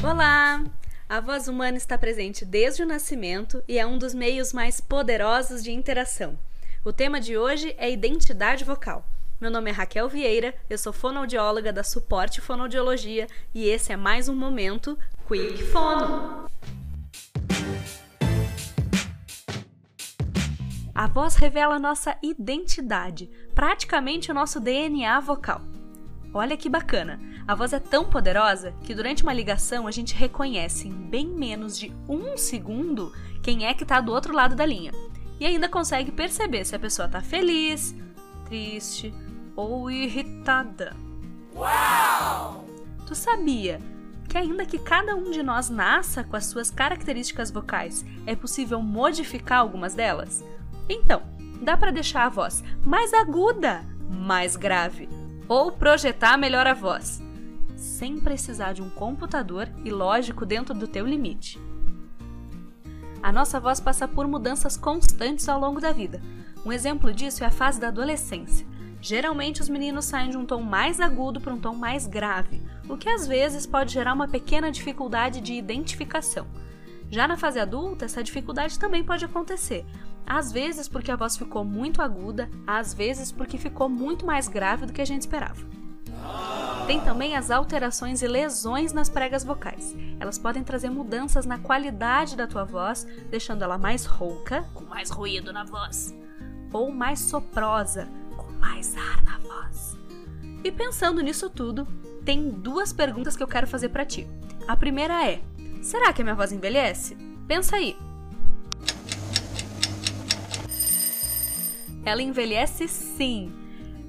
Olá! A voz humana está presente desde o nascimento e é um dos meios mais poderosos de interação. O tema de hoje é identidade vocal. Meu nome é Raquel Vieira, eu sou fonoaudióloga da Suporte Fonoaudiologia e esse é mais um momento Quick Fono. A voz revela nossa identidade, praticamente o nosso DNA vocal. Olha que bacana! A voz é tão poderosa que durante uma ligação a gente reconhece em bem menos de um segundo quem é que está do outro lado da linha. E ainda consegue perceber se a pessoa está feliz, triste ou irritada. Uau! Tu sabia que ainda que cada um de nós nasça com as suas características vocais, é possível modificar algumas delas? Então, dá para deixar a voz mais aguda, mais grave, ou projetar melhor a voz, sem precisar de um computador e lógico dentro do teu limite. A nossa voz passa por mudanças constantes ao longo da vida. Um exemplo disso é a fase da adolescência. Geralmente os meninos saem de um tom mais agudo para um tom mais grave, o que às vezes pode gerar uma pequena dificuldade de identificação. Já na fase adulta, essa dificuldade também pode acontecer, às vezes porque a voz ficou muito aguda, às vezes porque ficou muito mais grave do que a gente esperava. Tem também as alterações e lesões nas pregas vocais. Elas podem trazer mudanças na qualidade da tua voz, deixando ela mais rouca, com mais ruído na voz, ou mais soprosa, com mais ar na voz. E pensando nisso tudo, tem duas perguntas que eu quero fazer para ti. A primeira é: será que a minha voz envelhece? Pensa aí. Ela envelhece sim.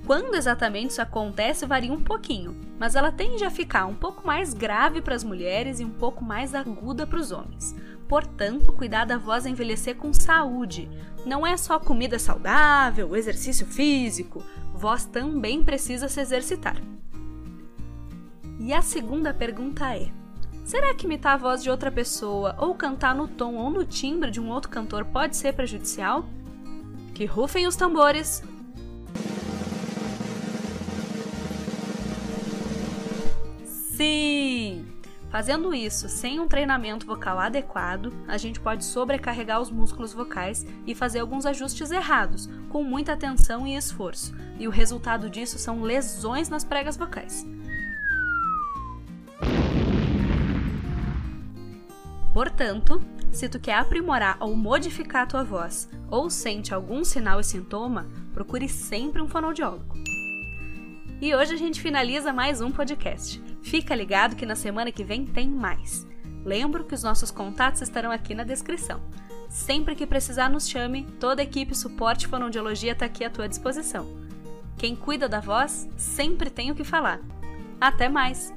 Quando exatamente isso acontece varia um pouquinho, mas ela tende a ficar um pouco mais grave para as mulheres e um pouco mais aguda para os homens. Portanto, cuidar da voz é envelhecer com saúde. Não é só comida saudável, exercício físico. Voz também precisa se exercitar. E a segunda pergunta é: será que imitar a voz de outra pessoa ou cantar no tom ou no timbre de um outro cantor pode ser prejudicial? Que rufem os tambores! Sim! Fazendo isso sem um treinamento vocal adequado, a gente pode sobrecarregar os músculos vocais e fazer alguns ajustes errados, com muita atenção e esforço, e o resultado disso são lesões nas pregas vocais. Portanto, se tu quer aprimorar ou modificar a tua voz, ou sente algum sinal e sintoma, procure sempre um fonoaudiólogo. E hoje a gente finaliza mais um podcast. Fica ligado que na semana que vem tem mais. Lembro que os nossos contatos estarão aqui na descrição. Sempre que precisar, nos chame, toda a equipe Suporte Fonoaudiologia está aqui à tua disposição. Quem cuida da voz sempre tem o que falar. Até mais!